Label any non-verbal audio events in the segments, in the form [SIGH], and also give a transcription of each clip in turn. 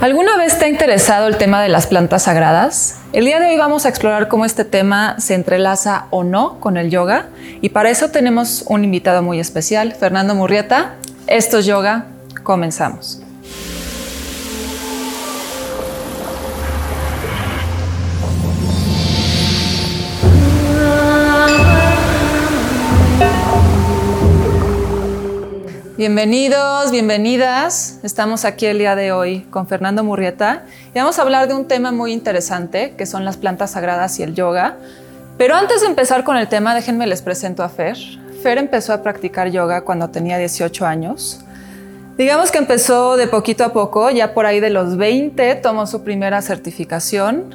¿Alguna vez te ha interesado el tema de las plantas sagradas? El día de hoy vamos a explorar cómo este tema se entrelaza o no con el yoga y para eso tenemos un invitado muy especial, Fernando Murrieta. Esto es yoga, comenzamos. Bienvenidos, bienvenidas. Estamos aquí el día de hoy con Fernando Murrieta y vamos a hablar de un tema muy interesante que son las plantas sagradas y el yoga. Pero antes de empezar con el tema, déjenme les presento a Fer. Fer empezó a practicar yoga cuando tenía 18 años. Digamos que empezó de poquito a poco, ya por ahí de los 20 tomó su primera certificación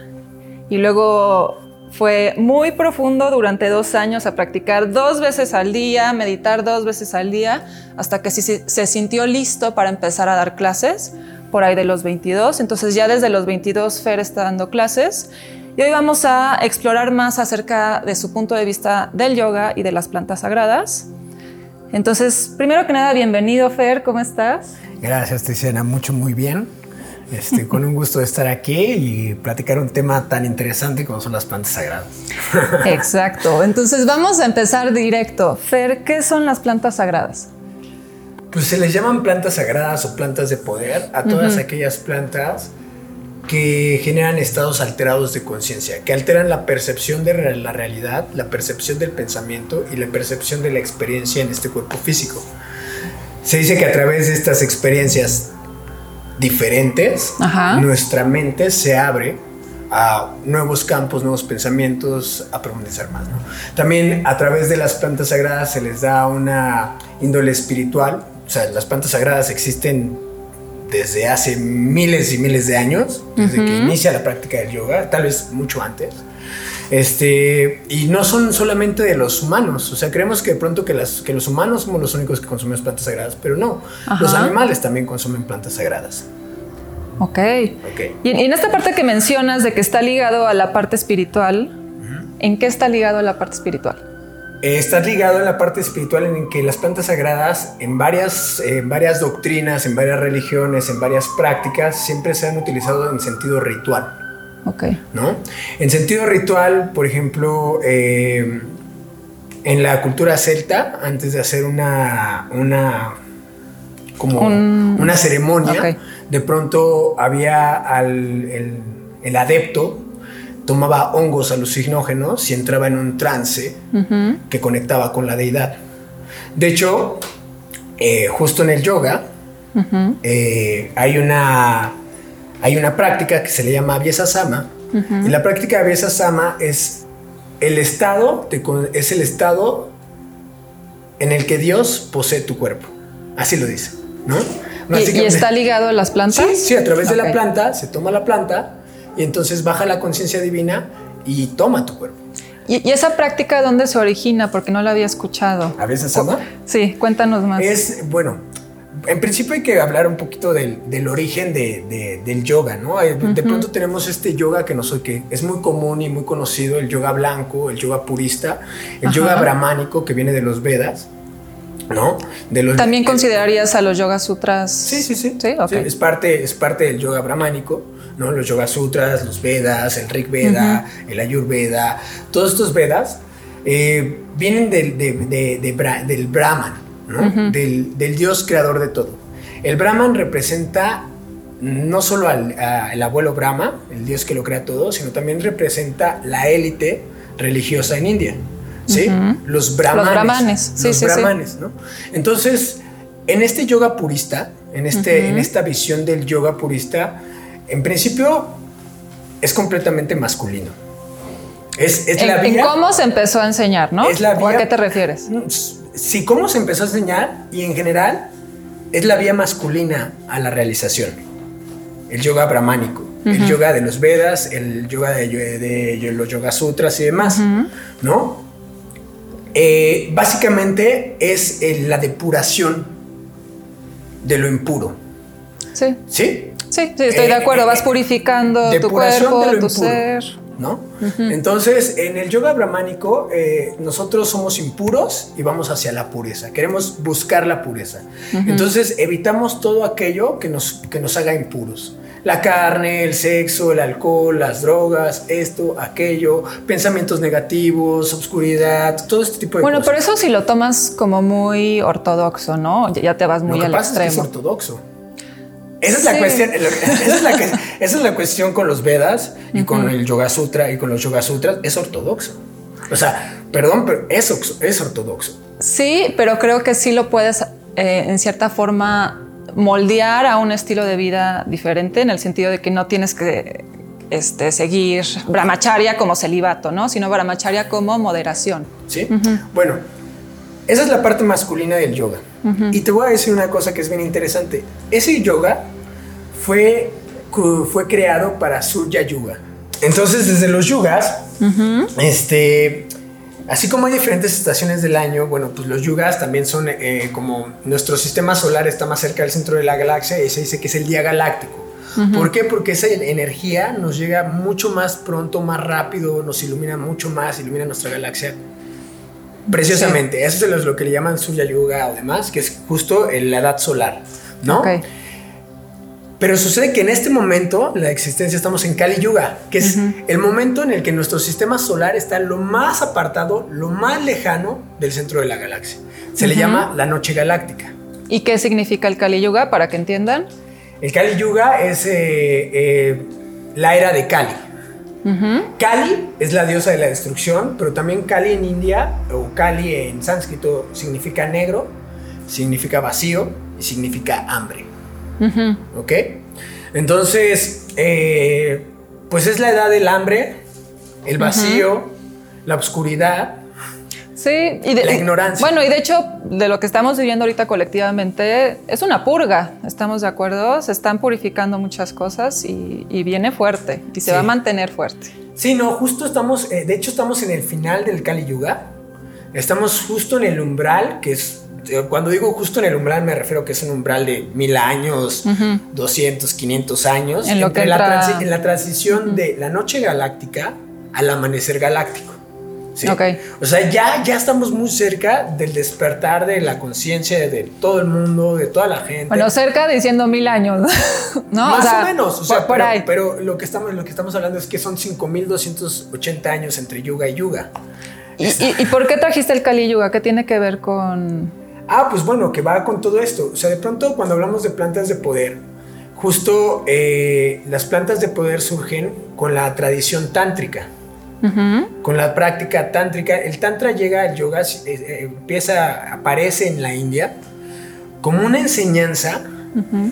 y luego fue muy profundo durante dos años a practicar dos veces al día, meditar dos veces al día, hasta que se, se sintió listo para empezar a dar clases por ahí de los 22. Entonces ya desde los 22 Fer está dando clases y hoy vamos a explorar más acerca de su punto de vista del yoga y de las plantas sagradas. Entonces, primero que nada, bienvenido Fer, ¿cómo estás? Gracias, Tiziana, mucho, muy bien. Este, con un gusto de estar aquí y platicar un tema tan interesante como son las plantas sagradas. Exacto. Entonces vamos a empezar directo. Fer, ¿qué son las plantas sagradas? Pues se les llaman plantas sagradas o plantas de poder a todas aquellas plantas que generan estados alterados de conciencia, que alteran la percepción de la realidad, la percepción del pensamiento y la percepción de la experiencia en este cuerpo físico. Se dice que a través de estas experiencias diferentes, nuestra mente se abre a nuevos campos, nuevos pensamientos, a profundizar más. También a través de las plantas sagradas se les da una índole espiritual. O sea, las plantas sagradas existen desde hace miles y miles de años, desde que inicia la práctica del yoga, tal vez mucho antes. Este, y no son solamente de los humanos, o sea, creemos que de pronto que, las, que los humanos somos los únicos que consumimos plantas sagradas, pero no, los animales también consumen plantas sagradas. Ok. okay. Y, en esta parte que mencionas de que está ligado a la parte espiritual, ¿en qué está ligado a la parte espiritual? Eh, está ligado a la parte espiritual en que las plantas sagradas, en varias, en varias doctrinas, en varias religiones, en varias prácticas, siempre se han utilizado en sentido ritual. Ok. ¿No? En sentido ritual, por ejemplo, eh, en la cultura celta, antes de hacer una, una como una ceremonia, de pronto había al, el, adepto tomaba hongos alucinógenos y entraba en un trance que conectaba con la deidad. De hecho, eh, justo en el yoga eh, hay una hay una práctica que se le llama Abiesasama. Y la práctica de Abiesasama es el estado, es el estado en el que Dios posee tu cuerpo. Así lo dice, ¿no? ¿Y, está ligado a las plantas? Sí, sí a través de la planta, se toma la planta y entonces baja la conciencia divina y toma tu cuerpo. ¿Y, esa práctica dónde se origina? Porque no la había escuchado. ¿Abiesasama? Sí, cuéntanos más. Es, bueno, en principio hay que hablar un poquito del, origen del yoga, ¿no? De pronto tenemos este yoga que, no soy, que es muy común y muy conocido, el yoga blanco, el yoga purista, el yoga brahmánico que viene de los Vedas, ¿no? De los, ¿También considerarías a los yoga sutras? Sí, sí, sí. ¿Sí? es, parte, es parte del yoga brahmánico, ¿no? Los yoga sutras, los Vedas, el Rig Veda, el Ayurveda, todos estos Vedas eh, vienen del, del Brahman del, Dios creador de todo. El Brahman representa no solo al abuelo Brahma, el Dios que lo crea todo, sino también representa la élite religiosa en India. ¿sí? Los brahmanes. Los brahmanes, sí, los brahmanes, ¿no? Entonces, en este yoga purista, en, este, en esta visión del yoga purista, en principio es completamente masculino. Es, es la vía, cómo se empezó a enseñar, no? Es ¿A qué te refieres? Si cómo se empezó a enseñar y en general es la vía masculina a la realización. El yoga brahmánico, el yoga de los Vedas, el yoga de, los Yoga Sutras y demás, ¿no? Eh, básicamente es la depuración de lo impuro. Sí. ¿Sí? Sí, sí estoy de acuerdo. Vas eh, purificando tu cuerpo, tu ser. ¿No? Entonces, en el yoga brahmánico, eh, nosotros somos impuros y vamos hacia la pureza. Queremos buscar la pureza. Entonces, evitamos todo aquello que nos, que nos haga impuros. La carne, el sexo, el alcohol, las drogas, esto, aquello, pensamientos negativos, oscuridad, todo este tipo de bueno, cosas. Bueno, pero eso si lo tomas como muy ortodoxo, ¿no? Ya te vas muy al extremo. Es, que es ortodoxo. Esa es, la cuestión, [LAUGHS] esa, es la, esa es la cuestión con los Vedas y con el Yoga Sutra y con los Yoga Sutras. Es ortodoxo. O sea, perdón, pero es, es ortodoxo. Sí, pero creo que sí lo puedes eh, en cierta forma moldear a un estilo de vida diferente en el sentido de que no tienes que este, seguir brahmacharya como celibato, ¿no? Sino brahmacharya como moderación. Sí. Uh -huh. Bueno, esa es la parte masculina del yoga. Uh -huh. Y te voy a decir una cosa que es bien interesante. Ese yoga fue, fue creado para Surya Yuga. Entonces, desde los yugas, uh -huh. este, así como hay diferentes estaciones del año, bueno, pues los yugas también son eh, como nuestro sistema solar está más cerca del centro de la galaxia y se dice que es el día galáctico. Uh -huh. ¿Por qué? Porque esa energía nos llega mucho más pronto, más rápido, nos ilumina mucho más, ilumina nuestra galaxia preciosamente. Sí. Eso es lo que le llaman Surya Yuga o demás, que es justo la edad solar, ¿no? Okay. Pero sucede que en este momento, la existencia, estamos en Kali Yuga, que es uh -huh. el momento en el que nuestro sistema solar está lo más apartado, lo más lejano del centro de la galaxia. Se uh -huh. le llama la noche galáctica. ¿Y qué significa el Kali Yuga para que entiendan? El Kali Yuga es eh, eh, la era de Kali. Uh -huh. Kali es la diosa de la destrucción, pero también Kali en India, o Kali en sánscrito, significa negro, significa vacío y significa hambre. Uh -huh. ¿Ok? Entonces, eh, pues es la edad del hambre, el vacío, uh -huh. la oscuridad. Sí, y de, la ignorancia. Bueno, y de hecho, de lo que estamos viviendo ahorita colectivamente, es una purga, ¿estamos de acuerdo? Se están purificando muchas cosas y, y viene fuerte y se sí. va a mantener fuerte. Sí, no, justo estamos, eh, de hecho estamos en el final del Kali Yuga, estamos justo en el umbral, que es, eh, cuando digo justo en el umbral me refiero que es un umbral de mil años, uh -huh. 200, 500 años, en, lo que la, entra... transi en la transición uh -huh. de la noche galáctica al amanecer galáctico. ¿Sí? Okay. O sea, ya, ya estamos muy cerca del despertar de la conciencia de todo el mundo, de toda la gente. Bueno, cerca diciendo mil años, [LAUGHS] ¿no? Más o, sea, o menos, o sea, por, pero, ahí. pero, lo, que estamos, lo que estamos hablando es que son 5280 años entre yuga y yuga. ¿Y, y, ¿Y por qué trajiste el Kali Yuga? ¿Qué tiene que ver con...? Ah, pues bueno, que va con todo esto. O sea, de pronto cuando hablamos de plantas de poder, justo eh, las plantas de poder surgen con la tradición tántrica. Uh -huh. Con la práctica tántrica, el tantra llega al yoga, eh, empieza, aparece en la India como una enseñanza uh -huh.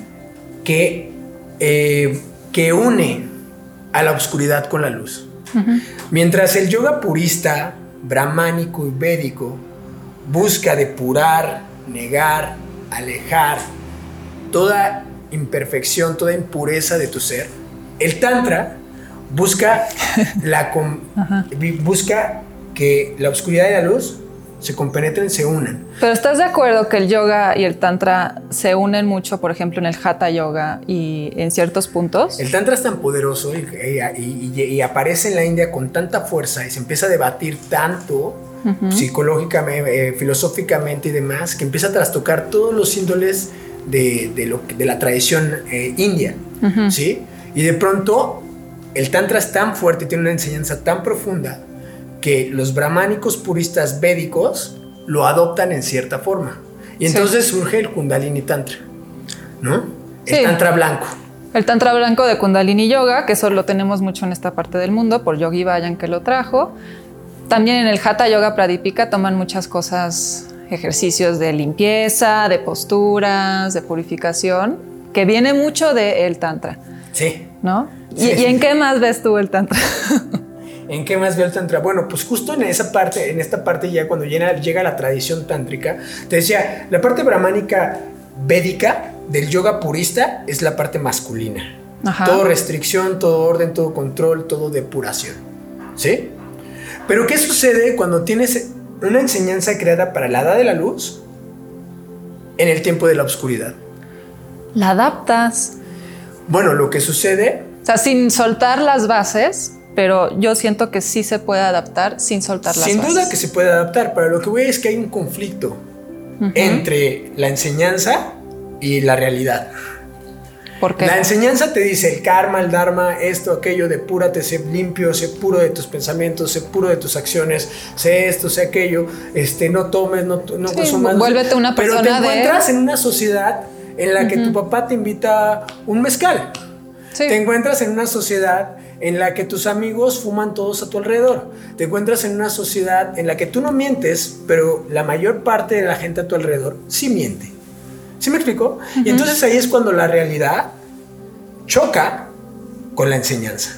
que, eh, que une a la oscuridad con la luz. Uh -huh. Mientras el yoga purista, brahmánico y védico busca depurar, negar, alejar toda imperfección, toda impureza de tu ser, el tantra busca, [LAUGHS] la busca que la oscuridad y la luz se compenetren, se unan. Pero ¿estás de acuerdo que el yoga y el tantra se unen mucho, por ejemplo, en el hatha yoga y en ciertos puntos? El tantra es tan poderoso y, y, y, y aparece en la India con tanta fuerza y se empieza a debatir tanto uh -huh. psicológicamente, eh, filosóficamente y demás, que empieza a trastocar todos los índoles de, de, lo, de la tradición eh, india, uh -huh. ¿sí? Y de pronto el tantra es tan fuerte, tiene una enseñanza tan profunda que los brahmánicos puristas védicos lo adoptan en cierta forma. Y entonces sí. surge el Kundalini Tantra, ¿no? El sí. Tantra blanco. El Tantra blanco de Kundalini Yoga, que eso lo tenemos mucho en esta parte del mundo, por Yogi Bayan que lo trajo. También en el Hatha Yoga Pradipika toman muchas cosas, ejercicios de limpieza, de posturas, de purificación, que viene mucho del Tantra. Sí. ¿No? Sí, ¿Y. ¿Y, en qué más ves tú el Tantra? [LAUGHS] ¿En qué más veo el tantra? Bueno, pues justo en esa parte, en esta parte ya cuando llega, llega la tradición tántrica, te decía, la parte brahmánica védica del yoga purista es la parte masculina. Ajá. Todo restricción, todo orden, todo control, todo depuración. ¿Sí? Pero ¿qué sucede cuando tienes una enseñanza creada para la edad de la luz en el tiempo de la oscuridad? La adaptas. Bueno, lo que sucede... Sea, sin soltar las bases, pero yo siento que sí se puede adaptar sin soltar las Sin bases. duda que se puede adaptar, pero lo que voy es que hay un conflicto uh -huh. entre la enseñanza y la realidad. ¿Por qué? La enseñanza te dice el karma, el dharma, esto, aquello, depurate, sé limpio, sé puro de tus pensamientos, sé puro de tus acciones, sé esto, sé aquello, este, no tomes, no, no Sí, consumas. vuélvete una persona Pero te de- encuentras en una sociedad en la que tu papá te invita un mezcal. Sí. Te encuentras en una sociedad en la que tus amigos fuman todos a tu alrededor. Te encuentras en una sociedad en la que tú no mientes, pero la mayor parte de la gente a tu alrededor sí miente. ¿Sí me explico? Y entonces ahí es cuando la realidad choca con la enseñanza.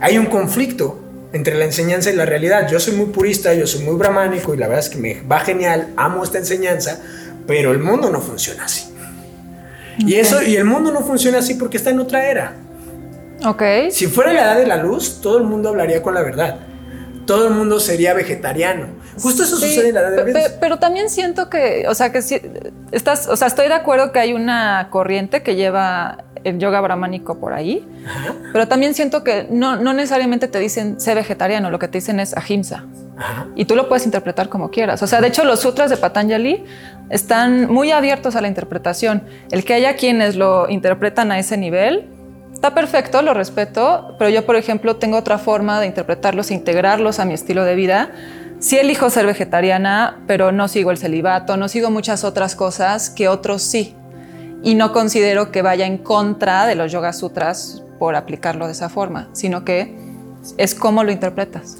Hay un conflicto entre la enseñanza y la realidad. Yo soy muy purista, yo soy muy brahmánico y la verdad es que me va genial, amo esta enseñanza, pero el mundo no funciona así. Y eso y el mundo no funciona así porque está en otra era. Ok. Si fuera la edad de la luz, todo el mundo hablaría con la verdad. Todo el mundo sería vegetariano. Justo eso Sí, sucede en la edad de la luz. pe- pero también siento que, o sea, que estás, o sea, estoy de acuerdo que hay una corriente que lleva el yoga brahmánico por ahí, Ajá, pero también siento que no, no necesariamente te dicen sé vegetariano, lo que te dicen es ahimsa. ajá. Y tú lo puedes interpretar como quieras. O sea, de hecho, los sutras de Patanjali están muy abiertos a la interpretación. El que haya quienes lo interpretan a ese nivel está perfecto, lo respeto, pero yo, por ejemplo, tengo otra forma de interpretarlos e integrarlos a mi estilo de vida. Sí elijo ser vegetariana, pero no sigo el celibato, no sigo muchas otras cosas que otros sí. Y no considero que vaya en contra de los yoga sutras por aplicarlo de esa forma, sino que es cómo lo interpretas.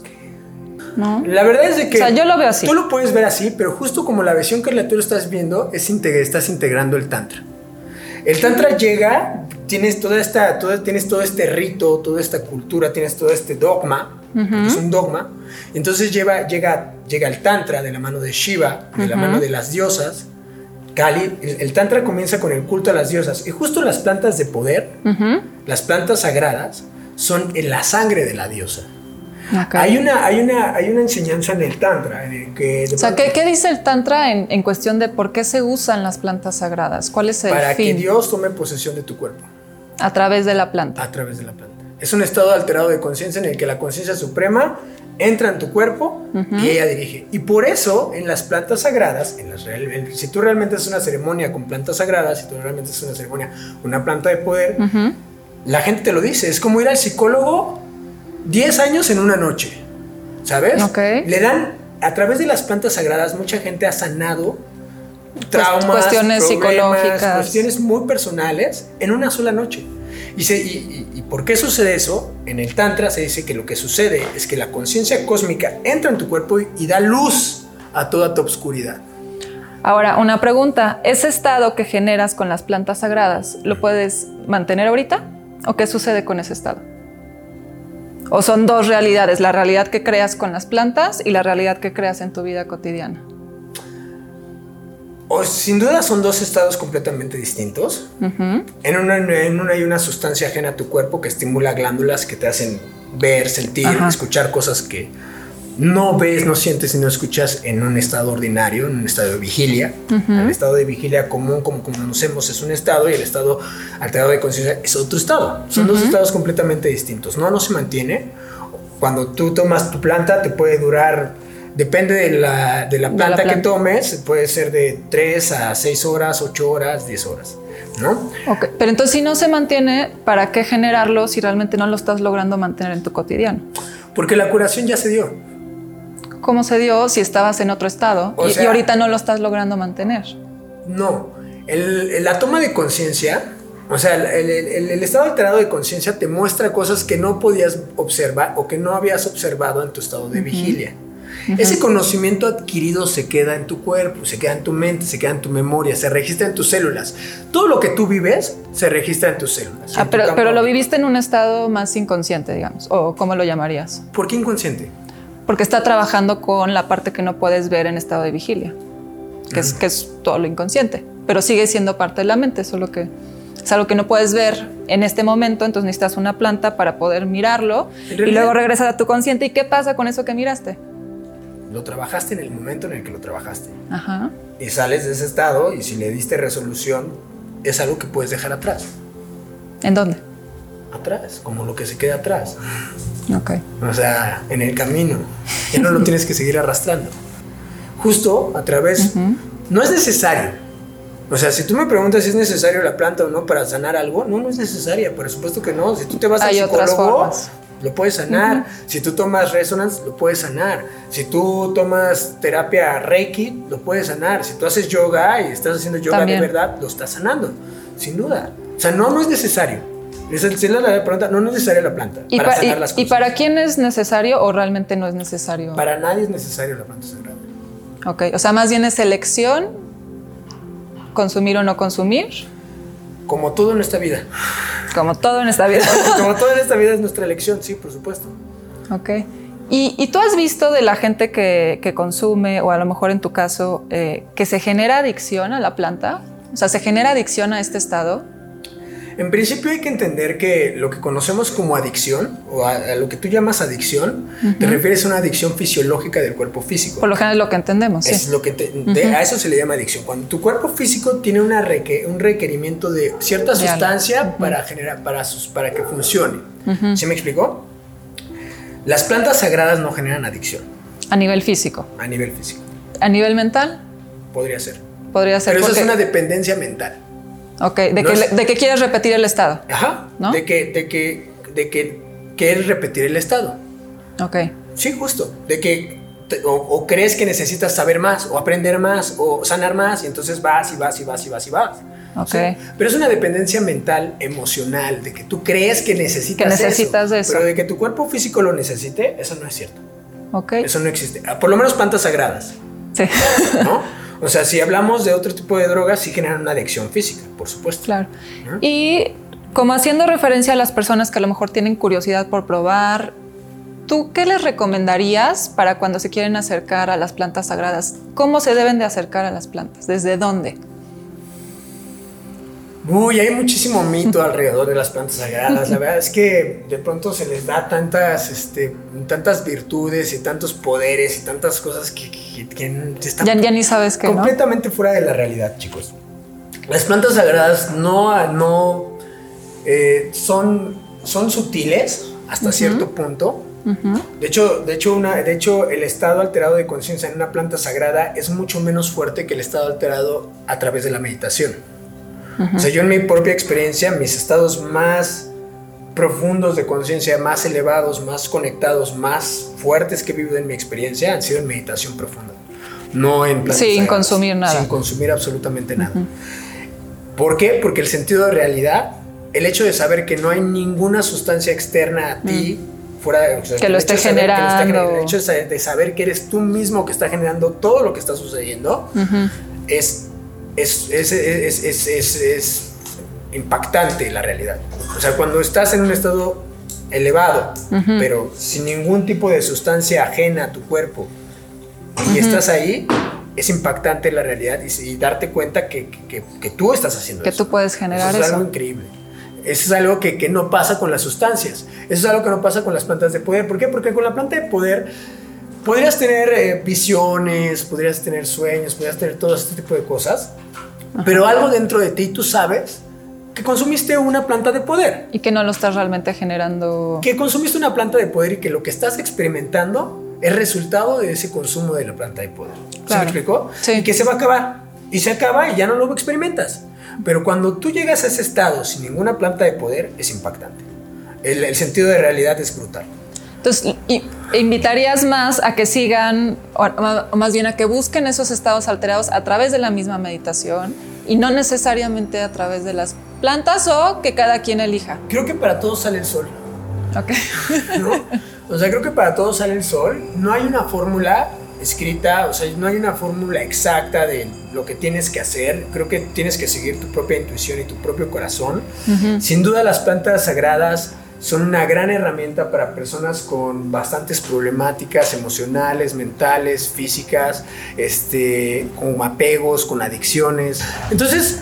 ¿No? La verdad es de que O sea, yo lo veo así. Tú lo puedes ver así, pero justo como la versión que tú lo estás viendo, es integ- estás integrando el tantra. El tantra llega, tienes toda esta, toda- tienes todo este rito, toda esta cultura, tienes todo este dogma, es un dogma. Entonces lleva, llega, llega el tantra de la mano de Shiva, de la mano de las diosas. Kali, el, tantra comienza con el culto a las diosas y justo las plantas de poder, las plantas sagradas, son en la sangre de la diosa. Ok. Hay una, hay, una, hay una enseñanza en el Tantra en el que O sea, ¿qué, qué dice el Tantra en, en cuestión de por qué se usan las plantas sagradas? ¿Cuál es el para que fin Dios tome posesión de tu cuerpo a través de la planta? a través de la planta. Es un estado alterado de conciencia en el que la conciencia suprema entra en tu cuerpo y ella dirige. Y por eso en las plantas sagradas, en las real- en- si tú realmente haces una ceremonia con plantas sagradas, si tú realmente haces una ceremonia una planta de poder, la gente te lo dice. Es como ir al psicólogo 10 años en una noche. ¿Sabes? Le dan, a través de las plantas sagradas, mucha gente ha sanado traumas, cuestiones psicológicas. cuestiones muy personales en una sola noche. Y, se- y- y- ¿y por qué sucede eso? En el Tantra se dice que lo que sucede es que la conciencia cósmica entra en tu cuerpo y, y da luz a toda tu obscuridad. Ahora, una pregunta. ¿Ese estado que generas con las plantas sagradas lo puedes mantener ahorita? ¿O qué sucede con ese estado? ¿O son dos realidades? La realidad que creas con las plantas y la realidad que creas en tu vida cotidiana. O, sin duda son dos estados completamente distintos. En una, en una hay una sustancia ajena a tu cuerpo que estimula glándulas que te hacen ver, sentir, Ajá. escuchar cosas que no ves, no sientes y no escuchas en un estado ordinario, en un estado de vigilia. El estado de vigilia común, como conocemos, es un estado y el estado alterado de conciencia es otro estado. Son dos estados completamente distintos. No, no se mantiene. Cuando tú tomas tu planta, te puede durar, depende de la, de la De la planta que tomes, puede ser de 3 a 6 horas, 8 horas, 10 horas. ¿No? Ok, Pero entonces si no se mantiene, ¿para qué generarlo si realmente no lo estás logrando mantener en tu cotidiano? Porque la curación ya se dio. ¿Cómo se dio si estabas en otro estado y, sea- y ahorita no lo estás logrando mantener? No. El- la toma de conciencia, o sea, el, el- el- el estado alterado de conciencia te muestra cosas que no podías observar o que no habías observado en tu estado de vigilia. Ese conocimiento adquirido se queda en tu cuerpo, se queda en tu mente, se queda en tu memoria, se registra en tus células. Todo lo que tú vives se registra en tus células. Ah, tu pero, lo viviste en un estado más inconsciente, digamos, o ¿cómo lo llamarías? ¿Por qué inconsciente? Porque está trabajando con la parte que no puedes ver en estado de vigilia, que, es, que es todo lo inconsciente, pero sigue siendo parte de la mente, solo que es algo que no puedes ver en este momento, entonces necesitas una planta para poder mirarlo y luego regresas a tu consciente. ¿Y qué pasa con eso que miraste? Lo trabajaste en el momento en el que lo trabajaste. Ajá. y sales de ese estado y si le diste resolución es algo que puedes dejar atrás. ¿En dónde? Atrás, como lo que se queda atrás. Ok. O sea, en el camino. Ya no lo [LAUGHS] tienes que seguir arrastrando. Justo a través... No es necesario. O sea, si tú me preguntas si es necesario la planta o no para sanar algo, no, no es necesaria, por supuesto que no. Si tú te vas Hay al psicólogo. Lo puedes sanar. Si tú tomas resonance, lo puedes sanar. Si tú tomas terapia Reiki, lo puedes sanar. Si tú haces yoga y estás haciendo yoga También. de verdad, lo estás sanando, sin duda. O sea, no, no es necesario. Esa es la pregunta, no es necesaria la planta ¿Y, para pa- sanar y- las y cosas. para quién es necesario o realmente no es necesario? Para nadie es necesario la planta sagrada. Ok, o sea, más bien es elección, consumir o no consumir, Como todo en esta vida. Como todo en esta vida. [LAUGHS] Como todo en esta vida es nuestra elección, sí, por supuesto. ok. ¿Y, y tú has visto de la gente que, que consume, o a lo mejor en tu caso, eh, que se genera adicción a la planta? O sea, ¿se genera adicción a este estado? En principio hay que entender que lo que conocemos como adicción, o a, a lo que tú llamas adicción, te refieres a una adicción fisiológica del cuerpo físico. Por lo general es lo que entendemos, Es sí. lo que te- de- a eso se le llama adicción. Cuando tu cuerpo físico tiene una reque- un requerimiento de cierta sustancia para generar para, sus- para que funcione. ¿Sí me explicó? Las plantas sagradas no generan adicción A nivel físico. a nivel físico. A nivel mental, Podría ser. podría ser. Pero eso es una dependencia mental. Ok, de, no que, es- de que quieres repetir el estado. Ajá. ¿No? De que, de que, de que quieres repetir el estado. Ok. Sí, justo. De que te- o, o crees que necesitas saber más, o aprender más, o sanar más, y entonces vas y vas y vas y vas y vas. Ok. Sí, Pero es una dependencia mental, emocional, de que tú crees que necesitas, Que necesitas eso, eso. Pero de que tu cuerpo físico lo necesite, eso no es cierto. Ok. Eso no existe. Ah, Por lo menos plantas sagradas, Sí. ¿no? [LAUGHS] o sea, si hablamos de otro tipo de drogas, sí generan una adicción física, por supuesto. Claro. ¿No? Y como haciendo referencia a las personas que a lo mejor tienen curiosidad por probar, ¿tú qué les recomendarías para cuando se quieren acercar a las plantas sagradas? ¿Cómo se deben de acercar a las plantas? ¿Desde dónde? Uy, hay muchísimo mito alrededor de las plantas sagradas. La verdad es que de pronto se les da tantas, este, tantas virtudes y tantos poderes y tantas cosas que, que- que están Ya, ya ni sabes qué, ¿no? completamente fuera de la realidad, chicos. Las plantas sagradas no, no eh, son, son sutiles hasta cierto punto. De hecho, de, hecho una, de hecho, el estado alterado de conciencia en una planta sagrada es mucho menos fuerte que el estado alterado a través de la meditación. O sea, yo en mi propia experiencia, mis estados más profundos de conciencia, más elevados, más conectados, más fuertes que he vivido en mi experiencia han sido en meditación profunda. No en Sin sagradas, consumir nada. Sin consumir absolutamente nada. ¿Por qué? Porque el sentido de realidad, el hecho de saber que no hay ninguna sustancia externa a ti, fuera de, o sea, Mm. Que lo esté de saber que lo está generando. generando, el hecho de saber, que eres tú mismo que está generando todo lo que está sucediendo, es, es, es, es, es- es- es impactante la realidad. O sea, cuando estás en un estado elevado, pero sin ningún tipo de sustancia ajena a tu cuerpo, y estás ahí, es impactante la realidad y, y darte cuenta que, que- que tú estás haciendo Que eso. tú puedes generar eso. Es eso. algo increíble. Eso es algo que, que no pasa con las sustancias. Eso es algo que no pasa con las plantas de poder. ¿Por qué? Porque con la planta de poder podrías tener eh, visiones, podrías tener sueños, podrías tener todo este tipo de cosas. Pero algo dentro de ti tú sabes que consumiste una planta de poder. Y que no lo estás realmente generando. Que consumiste una planta de poder y que lo que estás experimentando es resultado de ese consumo de la planta de poder. ¿Se Claro. me explicó? Sí. Y que se va a acabar. Y se acaba y ya no lo experimentas. Pero cuando tú llegas a ese estado sin ninguna planta de poder, es impactante. El, el sentido de realidad es brutal. Entonces, y- invitarías más a que sigan, o, más bien a que busquen esos estados alterados a través de la misma meditación y no necesariamente a través de las plantas o que cada quien elija. Creo que para todos sale el sol. Ok. ¿no? O sea, creo que para todos sale el sol. No hay una fórmula escrita, o sea, no hay una fórmula exacta de lo que tienes que hacer. Creo que tienes que seguir tu propia intuición y tu propio corazón. Sin duda las plantas sagradas son una gran herramienta para personas con bastantes problemáticas emocionales, mentales, físicas, este, con apegos, con adicciones. Entonces,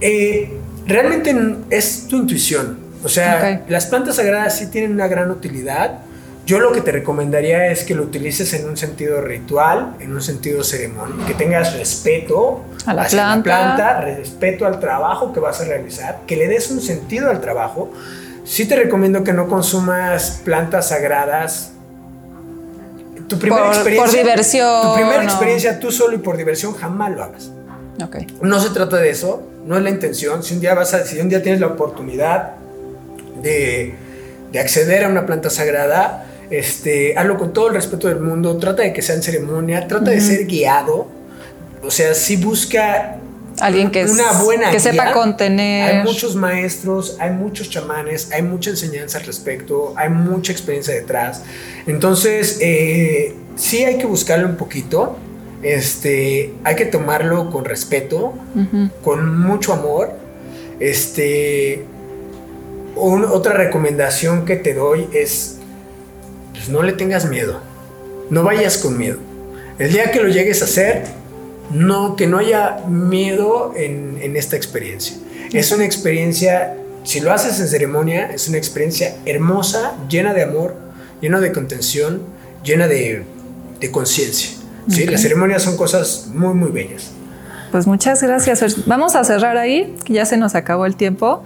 eh, realmente es tu intuición. O sea, Ok. las plantas sagradas sí tienen una gran utilidad. Yo lo que te recomendaría es que lo utilices en un sentido ritual, en un sentido ceremonia, que tengas respeto A la planta. planta, respeto al trabajo que vas a realizar, que le des un sentido al trabajo. Sí te recomiendo que no consumas plantas sagradas. Tu primera Por- experiencia, por diversión, Tu primera o- experiencia tú solo y por diversión jamás lo hagas. Okay. No se trata de eso, no es la intención. Si un día, vas a, si un día tienes la oportunidad de, de acceder a una planta sagrada, este, hazlo con todo el respeto del mundo, trata de que sea en ceremonia, trata de ser guiado, o sea, si busca alguien que, una buena que sepa contener. Hay muchos maestros, hay muchos chamanes, hay mucha enseñanza al respecto, hay mucha experiencia detrás. Entonces, eh, sí hay que buscarlo un poquito. Este, hay que tomarlo con respeto, con mucho amor. Este, otra recomendación que te doy es, pues no le tengas miedo, no vayas con miedo. El día que lo llegues a hacer, no, que no haya miedo en, esta experiencia. Es una experiencia, si lo haces en ceremonia, es una experiencia hermosa, llena de amor, llena de contención, llena de, conciencia. ¿sí? Las ceremonias son cosas muy, muy bellas. Pues muchas gracias. Vamos a cerrar ahí, que ya se nos acabó el tiempo.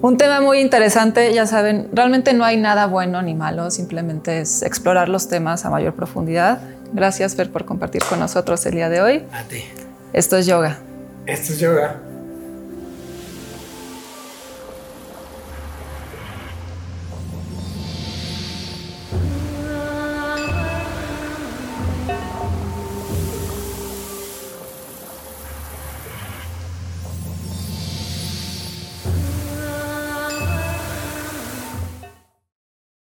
Un tema muy interesante, ya saben, realmente no hay nada bueno ni malo, simplemente es explorar los temas a mayor profundidad. Gracias, Fer, por compartir con nosotros el día de hoy. A ti. Esto es yoga. Esto es yoga.